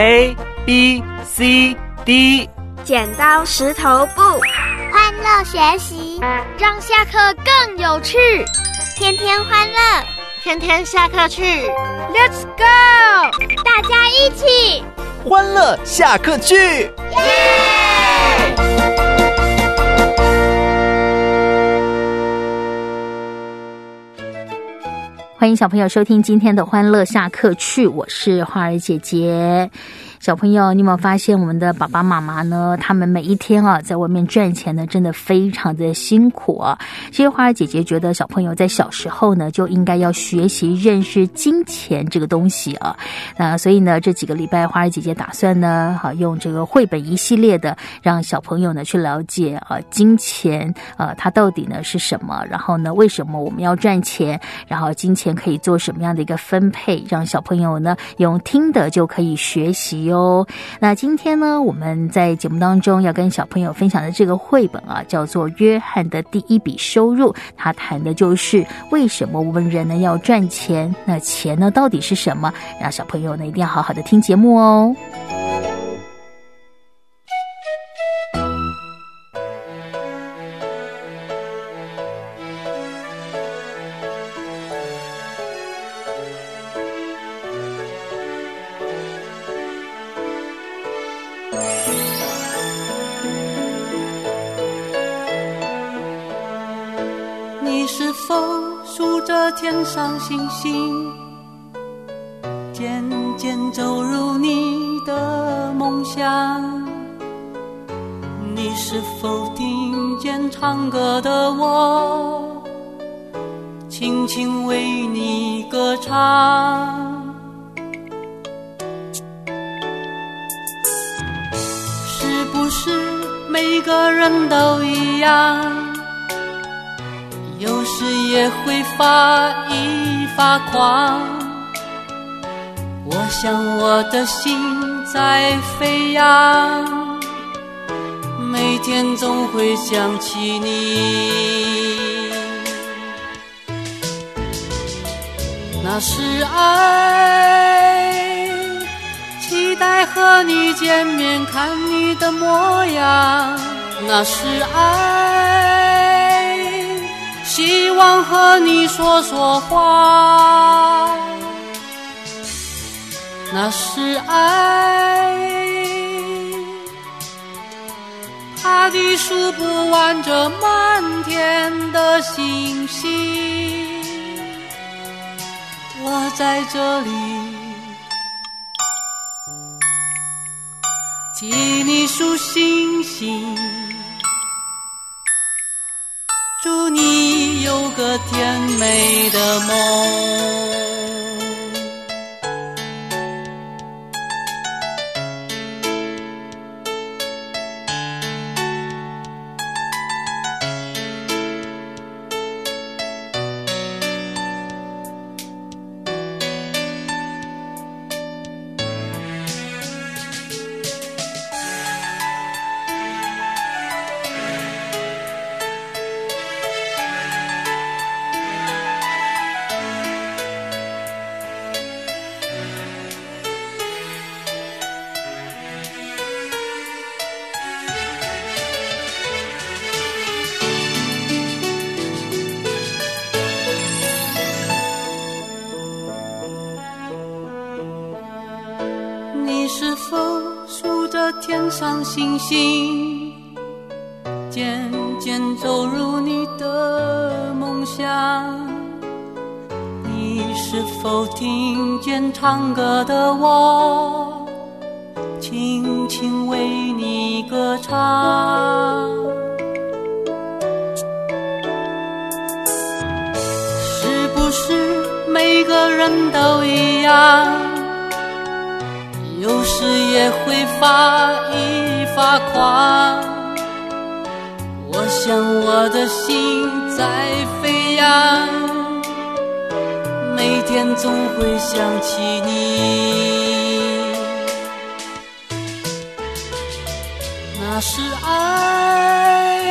A B C D，剪刀石头布，欢乐学习，让下课更有趣，天天欢乐，天天下课去，Let's go，大家一起。欢乐下课去，耶！欢迎小朋友收听今天的欢乐下课去，我是花儿姐姐。小朋友，你有没有发现我们的爸爸妈妈呢？他们每一天啊，在外面赚钱呢，真的非常的辛苦啊。其实花儿姐姐觉得，小朋友在小时候呢，就应该要学习认识金钱这个东西啊。那所以呢，这几个礼拜，花儿姐姐打算呢，好用这个绘本一系列的，让小朋友呢去了解啊，金钱啊，它到底呢是什么？然后呢，为什么我们要赚钱？然后金钱可以做什么样的一个分配？让小朋友呢用听的就可以学习。哟，那今天呢，我们在节目当中要跟小朋友分享的这个绘本啊，叫做《约翰的第一笔收入》，它谈的就是为什么我们人呢要赚钱？那钱呢到底是什么？让小朋友呢一定要好好的听节目哦。你是否听见唱歌的我轻轻为你歌唱？是不是每个人都一样？有时也会发一发狂，我想我的心在飞扬，每天总会想起你。那是爱，期待和你见面，看你的模样。那是爱。希望和你说说话，那是爱，怕你数不完这满天的星星。我在这里替你数星星。祝你有个甜美的梦。星星渐渐走入你的梦乡，你是否听见唱歌的我轻轻为你歌唱？是不是每个人都一样？有时也会发发狂，我想我的心在飞扬，每天总会想起你。那是爱，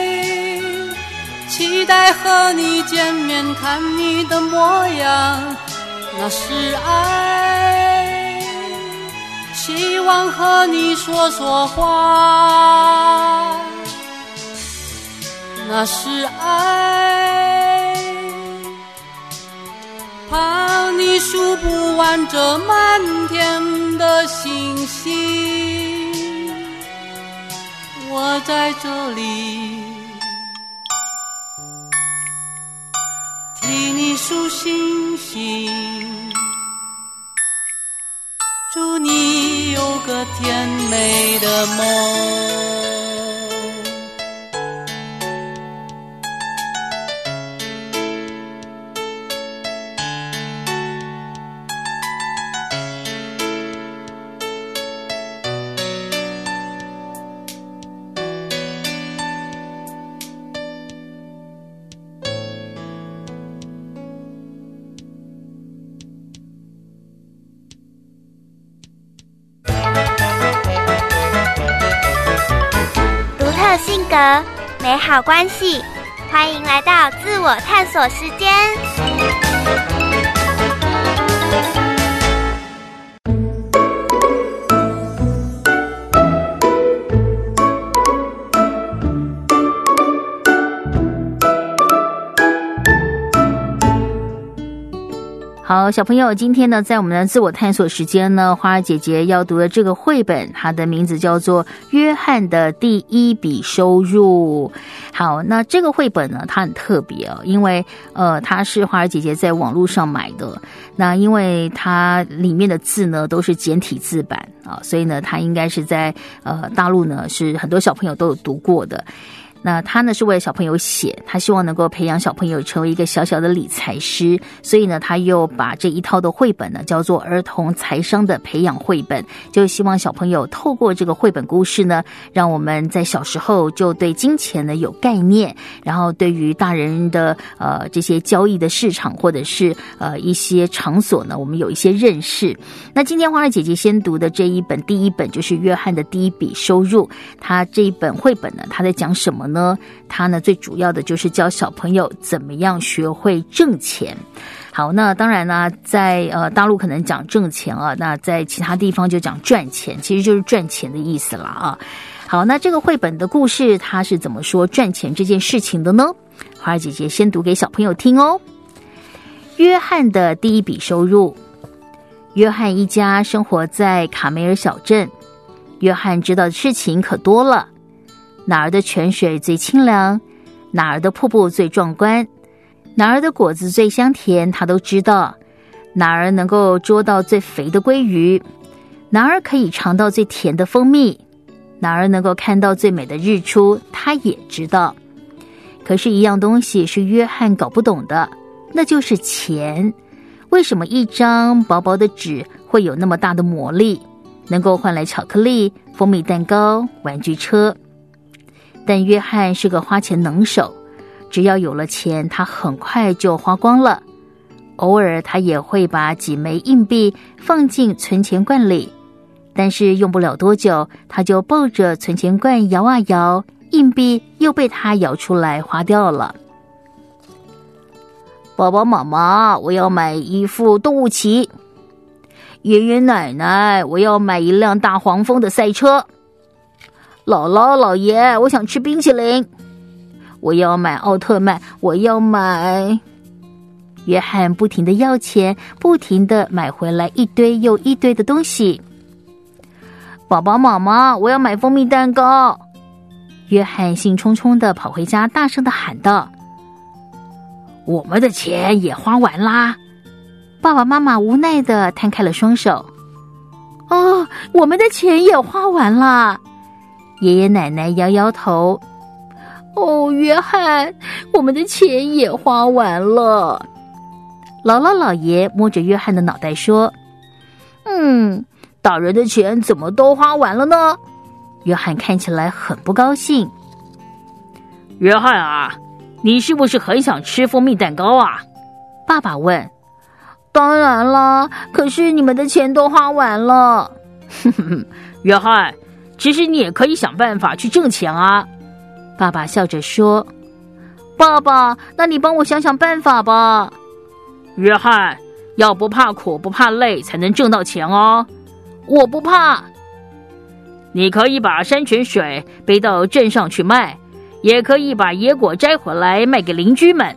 期待和你见面，看你的模样。那是爱。希望和你说说话，那是爱。怕你数不完这满天的星星，我在这里替你数星星。祝你有个甜美的梦。美好关系，欢迎来到自我探索时间。好，小朋友，今天呢，在我们的自我探索时间呢，花儿姐姐要读的这个绘本，它的名字叫做《约翰的第一笔收入》。好，那这个绘本呢，它很特别哦，因为呃，它是花儿姐姐在网络上买的。那因为它里面的字呢都是简体字版啊，所以呢，它应该是在呃大陆呢是很多小朋友都有读过的。那他呢是为了小朋友写，他希望能够培养小朋友成为一个小小的理财师，所以呢，他又把这一套的绘本呢叫做儿童财商的培养绘本，就希望小朋友透过这个绘本故事呢，让我们在小时候就对金钱呢有概念，然后对于大人的呃这些交易的市场或者是呃一些场所呢，我们有一些认识。那今天花儿姐姐先读的这一本第一本就是约翰的第一笔收入，他这一本绘本呢，他在讲什么？呢，他呢最主要的就是教小朋友怎么样学会挣钱。好，那当然呢，在呃大陆可能讲挣钱啊，那在其他地方就讲赚钱，其实就是赚钱的意思了啊。好，那这个绘本的故事它是怎么说赚钱这件事情的呢？花儿姐姐先读给小朋友听哦。约翰的第一笔收入。约翰一家生活在卡梅尔小镇。约翰知道的事情可多了。哪儿的泉水最清凉，哪儿的瀑布最壮观，哪儿的果子最香甜，他都知道；哪儿能够捉到最肥的鲑鱼，哪儿可以尝到最甜的蜂蜜，哪儿能够看到最美的日出，他也知道。可是，一样东西是约翰搞不懂的，那就是钱。为什么一张薄薄的纸会有那么大的魔力，能够换来巧克力、蜂蜜蛋糕、玩具车？但约翰是个花钱能手，只要有了钱，他很快就花光了。偶尔他也会把几枚硬币放进存钱罐里，但是用不了多久，他就抱着存钱罐摇啊摇，硬币又被他摇出来花掉了。爸爸妈妈，我要买一副动物棋。爷爷奶奶，我要买一辆大黄蜂的赛车。姥姥姥爷，我想吃冰淇淋，我要买奥特曼，我要买。约翰不停的要钱，不停的买回来一堆又一堆的东西。宝宝妈妈，我要买蜂蜜蛋糕。约翰兴冲冲的跑回家，大声的喊道：“我们的钱也花完啦！”爸爸妈妈无奈的摊开了双手。哦，我们的钱也花完了。爷爷奶奶摇摇头，哦，约翰，我们的钱也花完了。姥姥姥爷摸着约翰的脑袋说：“嗯，大人的钱怎么都花完了呢？”约翰看起来很不高兴。约翰啊，你是不是很想吃蜂蜜蛋糕啊？爸爸问。当然了，可是你们的钱都花完了。哼哼，约翰。其实你也可以想办法去挣钱啊！爸爸笑着说：“爸爸，那你帮我想想办法吧。”约翰，要不怕苦不怕累才能挣到钱哦。我不怕。你可以把山泉水背到镇上去卖，也可以把野果摘回来卖给邻居们。”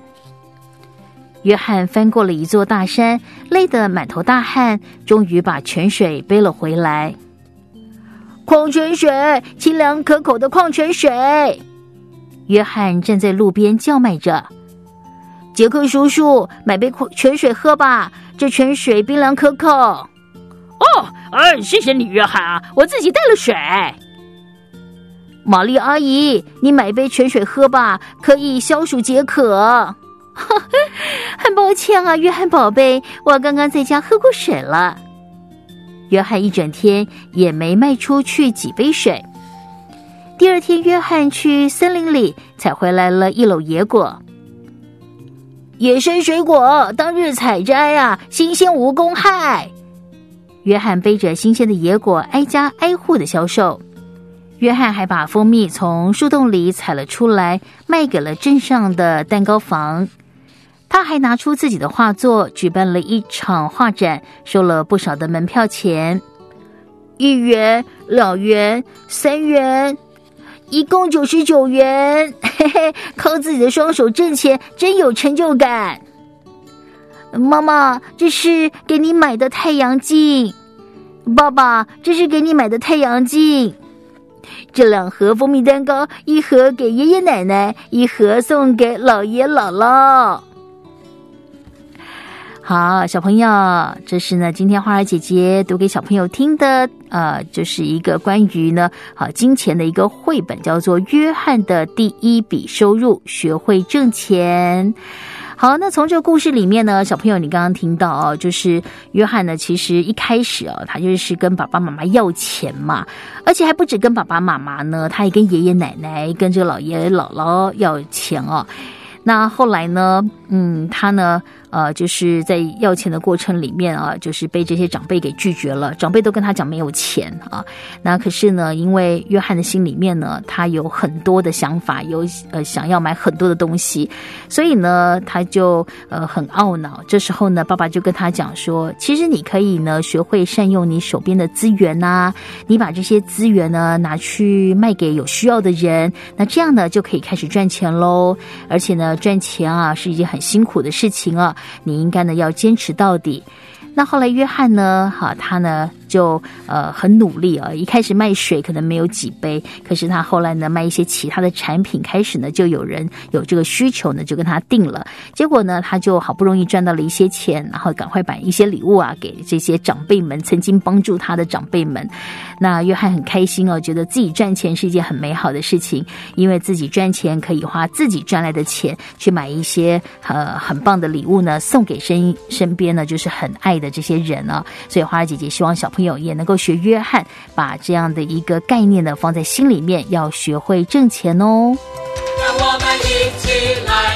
约翰翻过了一座大山，累得满头大汗，终于把泉水背了回来。矿泉水，清凉可口的矿泉水。约翰站在路边叫卖着：“杰克叔叔，买杯矿泉水喝吧，这泉水冰凉可口。”哦，哎，谢谢你，约翰啊，我自己带了水。玛丽阿姨，你买杯泉水喝吧，可以消暑解渴。很抱歉啊，约翰宝贝，我刚刚在家喝过水了。约翰一整天也没卖出去几杯水。第二天，约翰去森林里采回来了一篓野果，野生水果当日采摘啊，新鲜无公害。约翰背着新鲜的野果，挨家挨户的销售。约翰还把蜂蜜从树洞里采了出来，卖给了镇上的蛋糕房。他还拿出自己的画作，举办了一场画展，收了不少的门票钱，一元、两元、三元，一共九十九元。嘿嘿，靠自己的双手挣钱，真有成就感。妈妈，这是给你买的太阳镜。爸爸，这是给你买的太阳镜。这两盒蜂蜜蛋糕，一盒给爷爷奶奶，一盒送给姥爷姥姥。好，小朋友，这是呢，今天花儿姐姐读给小朋友听的，呃，就是一个关于呢，好金钱的一个绘本，叫做《约翰的第一笔收入：学会挣钱》。好，那从这个故事里面呢，小朋友，你刚刚听到哦，就是约翰呢，其实一开始哦，他就是跟爸爸妈妈要钱嘛，而且还不止跟爸爸妈妈呢，他也跟爷爷奶奶、跟这个姥爷姥姥要钱哦。那后来呢，嗯，他呢。呃，就是在要钱的过程里面啊，就是被这些长辈给拒绝了。长辈都跟他讲没有钱啊。那可是呢，因为约翰的心里面呢，他有很多的想法，有呃想要买很多的东西，所以呢，他就呃很懊恼。这时候呢，爸爸就跟他讲说，其实你可以呢，学会善用你手边的资源呐，你把这些资源呢拿去卖给有需要的人，那这样呢就可以开始赚钱喽。而且呢，赚钱啊是一件很辛苦的事情啊。你应该呢要坚持到底。那后来约翰呢？哈，他呢？就呃很努力啊！一开始卖水可能没有几杯，可是他后来呢卖一些其他的产品，开始呢就有人有这个需求呢，就跟他订了。结果呢，他就好不容易赚到了一些钱，然后赶快把一些礼物啊给这些长辈们，曾经帮助他的长辈们。那约翰很开心哦，觉得自己赚钱是一件很美好的事情，因为自己赚钱可以花自己赚来的钱去买一些呃很棒的礼物呢，送给身身边呢就是很爱的这些人啊。所以花儿姐姐希望小朋友。友也能够学约翰，把这样的一个概念呢放在心里面，要学会挣钱哦。让我们一起来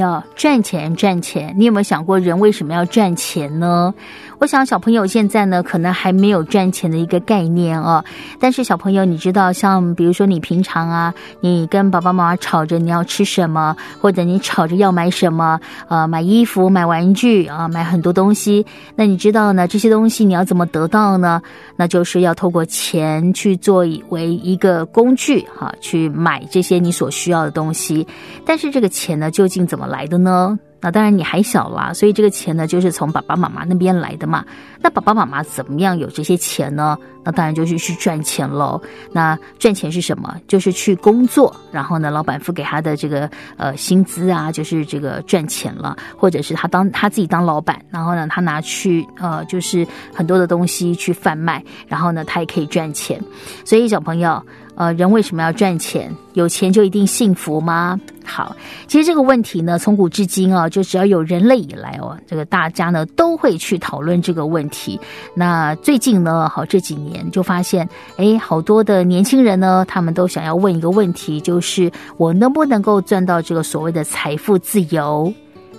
要，赚钱赚钱，你有没有想过人为什么要赚钱呢？我想小朋友现在呢，可能还没有赚钱的一个概念哦。但是小朋友，你知道，像比如说你平常啊，你跟爸爸妈妈吵着你要吃什么，或者你吵着要买什么，呃，买衣服、买玩具啊，买很多东西。那你知道呢？这些东西你要怎么得到呢？那就是要透过钱去作为一个工具哈，去买这些你所需要的东西。但是这个钱呢，究竟怎么来的呢？那当然你还小啦，所以这个钱呢，就是从爸爸妈妈那边来的嘛。那爸爸妈妈怎么样有这些钱呢？那当然就是去赚钱喽。那赚钱是什么？就是去工作，然后呢，老板付给他的这个呃薪资啊，就是这个赚钱了，或者是他当他自己当老板，然后呢，他拿去呃，就是很多的东西去贩卖，然后呢，他也可以赚钱。所以小朋友。呃，人为什么要赚钱？有钱就一定幸福吗？好，其实这个问题呢，从古至今啊，就只要有人类以来哦，这个大家呢都会去讨论这个问题。那最近呢，好这几年就发现，哎，好多的年轻人呢，他们都想要问一个问题，就是我能不能够赚到这个所谓的财富自由？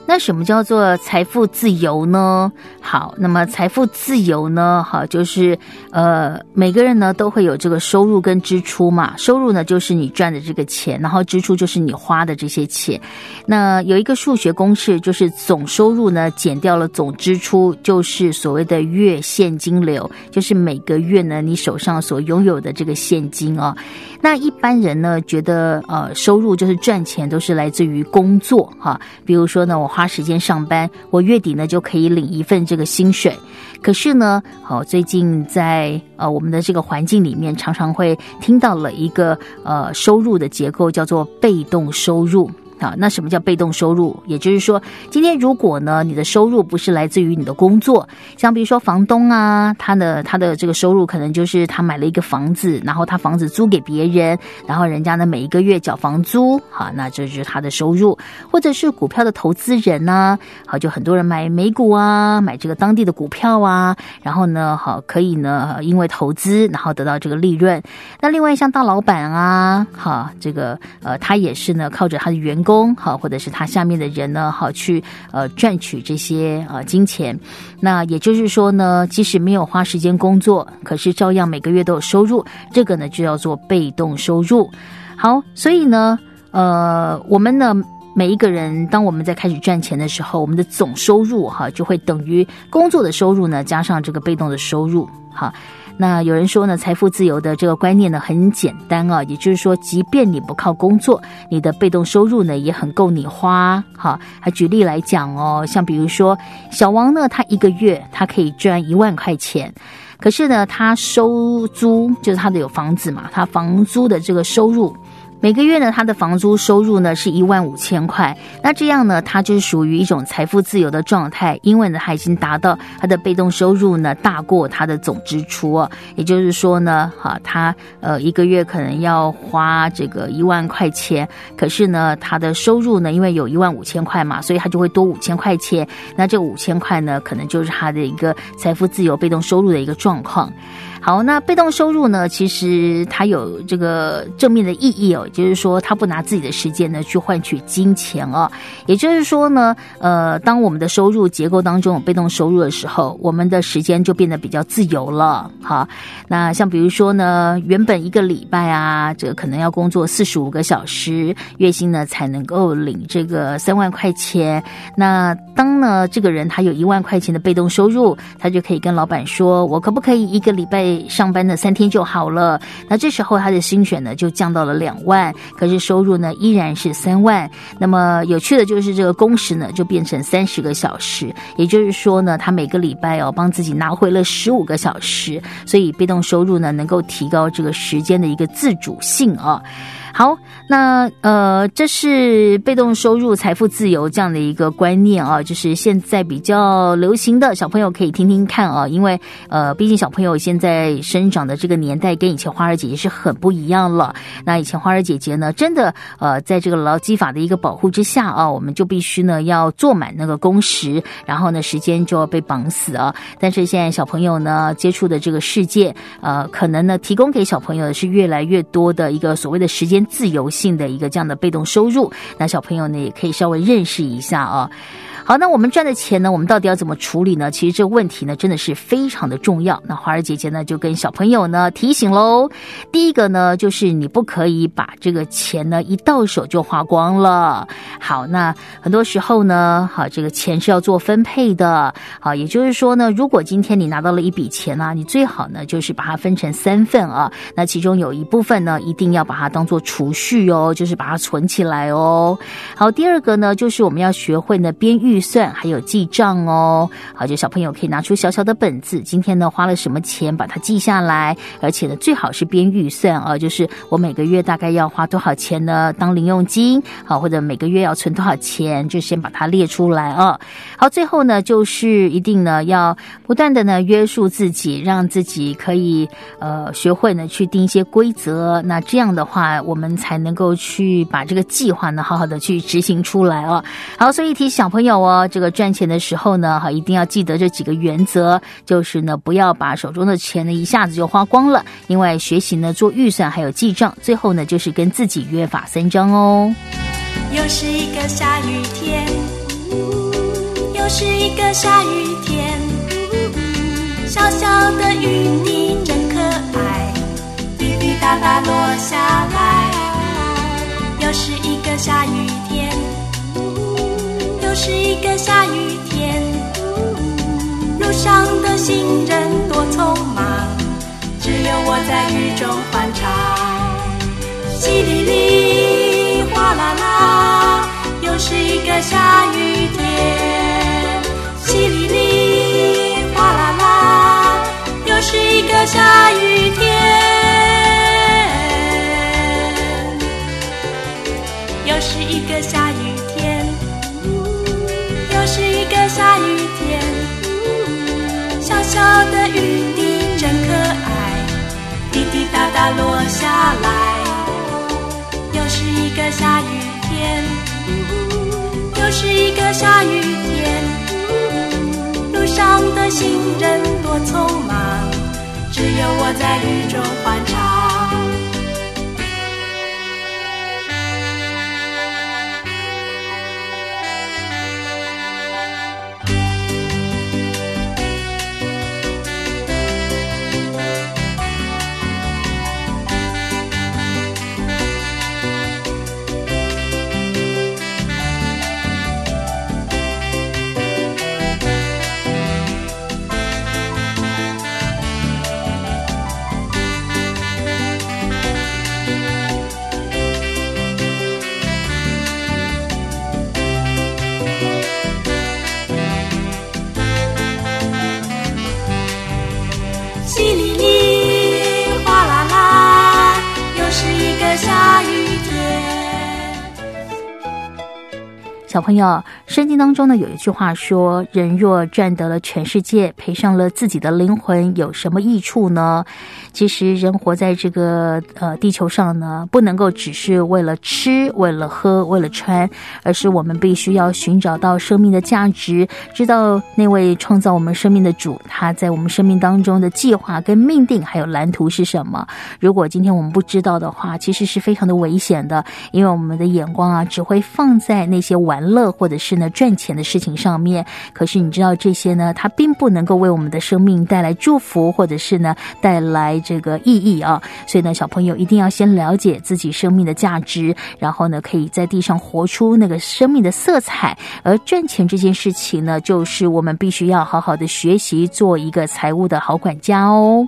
那什么叫做财富自由呢？好，那么财富自由呢？好，就是呃，每个人呢都会有这个收入跟支出嘛。收入呢就是你赚的这个钱，然后支出就是你花的这些钱。那有一个数学公式，就是总收入呢减掉了总支出，就是所谓的月现金流，就是每个月呢你手上所拥有的这个现金啊。那一般人呢觉得呃收入就是赚钱都是来自于工作哈，比如说呢我花。时间上班，我月底呢就可以领一份这个薪水。可是呢，好，最近在呃我们的这个环境里面，常常会听到了一个呃收入的结构，叫做被动收入。啊，那什么叫被动收入？也就是说，今天如果呢，你的收入不是来自于你的工作，像比如说房东啊，他的他的这个收入可能就是他买了一个房子，然后他房子租给别人，然后人家呢每一个月缴房租，好，那这就是他的收入，或者是股票的投资人呢，好，就很多人买美股啊，买这个当地的股票啊，然后呢，好，可以呢，因为投资然后得到这个利润。那另外像大老板啊，好，这个呃，他也是呢，靠着他的员工。工好，或者是他下面的人呢，好去呃赚取这些呃金钱。那也就是说呢，即使没有花时间工作，可是照样每个月都有收入。这个呢就叫做被动收入。好，所以呢，呃，我们呢每一个人，当我们在开始赚钱的时候，我们的总收入哈就会等于工作的收入呢加上这个被动的收入。好。那有人说呢，财富自由的这个观念呢很简单啊，也就是说，即便你不靠工作，你的被动收入呢也很够你花。哈，还举例来讲哦，像比如说小王呢，他一个月他可以赚一万块钱，可是呢，他收租就是他的有房子嘛，他房租的这个收入。每个月呢，他的房租收入呢是一万五千块，那这样呢，他就是属于一种财富自由的状态，因为呢，他已经达到他的被动收入呢大过他的总支出，也就是说呢，哈，他呃一个月可能要花这个一万块钱，可是呢，他的收入呢，因为有一万五千块嘛，所以他就会多五千块钱，那这五千块呢，可能就是他的一个财富自由、被动收入的一个状况。好，那被动收入呢？其实它有这个正面的意义哦，就是说他不拿自己的时间呢去换取金钱哦。也就是说呢，呃，当我们的收入结构当中有被动收入的时候，我们的时间就变得比较自由了。好，那像比如说呢，原本一个礼拜啊，这个可能要工作四十五个小时，月薪呢才能够领这个三万块钱。那当呢这个人他有一万块钱的被动收入，他就可以跟老板说：“我可不可以一个礼拜？”上班的三天就好了，那这时候他的薪水呢就降到了两万，可是收入呢依然是三万。那么有趣的就是这个工时呢就变成三十个小时，也就是说呢，他每个礼拜哦帮自己拿回了十五个小时，所以被动收入呢能够提高这个时间的一个自主性啊。好，那呃，这是被动收入、财富自由这样的一个观念啊，就是现在比较流行的，小朋友可以听听看啊，因为呃，毕竟小朋友现在生长的这个年代跟以前花儿姐姐是很不一样了。那以前花儿姐姐呢，真的呃，在这个劳基法的一个保护之下啊，我们就必须呢要做满那个工时，然后呢时间就要被绑死啊。但是现在小朋友呢接触的这个世界，呃，可能呢提供给小朋友的是越来越多的一个所谓的时间。自由性的一个这样的被动收入。那小朋友呢，也可以稍微认识一下啊。好，那我们赚的钱呢？我们到底要怎么处理呢？其实这个问题呢，真的是非常的重要。那花儿姐姐呢，就跟小朋友呢提醒喽。第一个呢，就是你不可以把这个钱呢一到手就花光了。好，那很多时候呢，好，这个钱是要做分配的。好，也就是说呢，如果今天你拿到了一笔钱呢，你最好呢就是把它分成三份啊。那其中有一部分呢，一定要把它当做储蓄哦，就是把它存起来哦。好，第二个呢，就是我们要学会呢边预算还有记账哦。好，就小朋友可以拿出小小的本子，今天呢花了什么钱，把它记下来，而且呢最好是边预算啊，就是我每个月大概要花多少钱呢当零用金，好，或者每个月要存多少钱，就先把它列出来啊。好，最后呢就是一定呢要不断的呢约束自己，让自己可以呃学会呢去定一些规则，那这样的话我们才能够去把这个计划呢好好的去执行出来哦。好，所以提小朋友哦，这个赚钱的时候呢，哈，一定要记得这几个原则，就是呢，不要把手中的钱呢一下子就花光了。另外，学习呢做预算还有记账，最后呢就是跟自己约法三章哦。又是一个下雨天，又是一个下雨天，小小的雨滴真可爱，滴滴答答落下来。又是一个下雨天，是一个下雨天，路上的行人多匆忙，只有我在雨中欢唱。淅沥沥，哗啦啦，又是一个下雨天。淅沥沥，哗啦啦，又是一个下雨天。又是一个下滴答答落下来。又是一个下雨天，又是一个下雨天，路上的行人多匆忙，只有我在雨中欢唱。小朋友，圣经当中呢有一句话说：“人若赚得了全世界，赔上了自己的灵魂，有什么益处呢？”其实，人活在这个呃地球上呢，不能够只是为了吃、为了喝、为了穿，而是我们必须要寻找到生命的价值，知道那位创造我们生命的主，他在我们生命当中的计划跟命定还有蓝图是什么。如果今天我们不知道的话，其实是非常的危险的，因为我们的眼光啊，只会放在那些玩乐或者是呢赚钱的事情上面。可是你知道这些呢，它并不能够为我们的生命带来祝福，或者是呢带来这个意义啊。所以呢，小朋友一定要先了解自己生命的价值，然后呢，可以在地上活出那个生命的色彩。而赚钱这件事情呢，就是我们必须要好好的学习，做一个财务的好管家哦。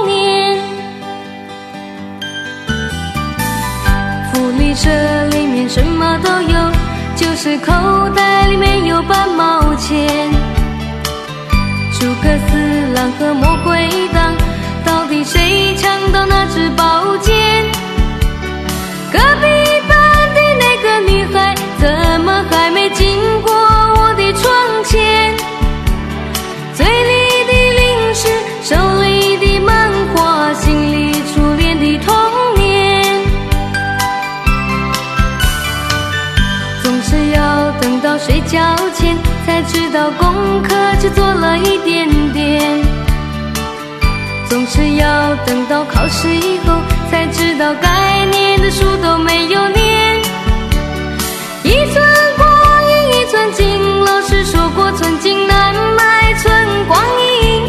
这里面什么都有，就是口袋里没有半毛钱。诸葛四郎和魔鬼党，到底谁抢到那支宝剑？才知道功课只做了一点点。总是要等到考试以后，才知道该念的书都没有念。一寸光阴一寸金，老师说过寸金难买寸光阴。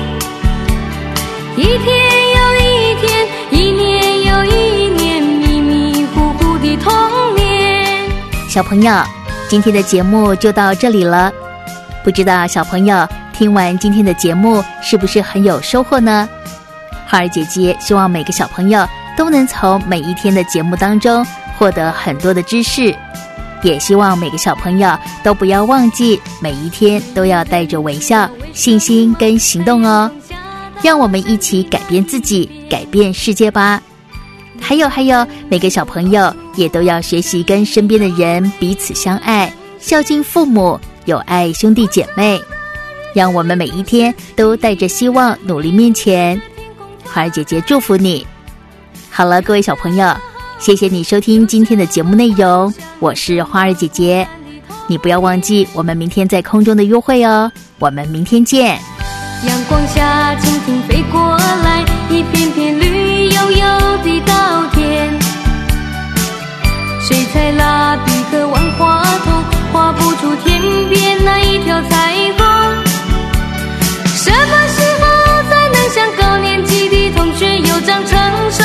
一天又一天，一年又一年，迷迷糊糊的童年。小朋友，今天的节目就到这里了。不知道小朋友听完今天的节目是不是很有收获呢？花儿姐姐希望每个小朋友都能从每一天的节目当中获得很多的知识，也希望每个小朋友都不要忘记每一天都要带着微笑、信心跟行动哦。让我们一起改变自己，改变世界吧。还有还有，每个小朋友也都要学习跟身边的人彼此相爱，孝敬父母，有爱兄弟姐妹。让我们每一天都带着希望努力面前。花儿姐姐祝福你。好了，各位小朋友，谢谢你收听今天的节目内容，我是花儿姐姐。你不要忘记我们明天在空中的约会哦，我们明天见。阳光下，蜻蜓飞过来，一片片绿油油的稻田。水彩蜡，不出天边那一条彩虹。什么时候才能像高年级的同学有张成熟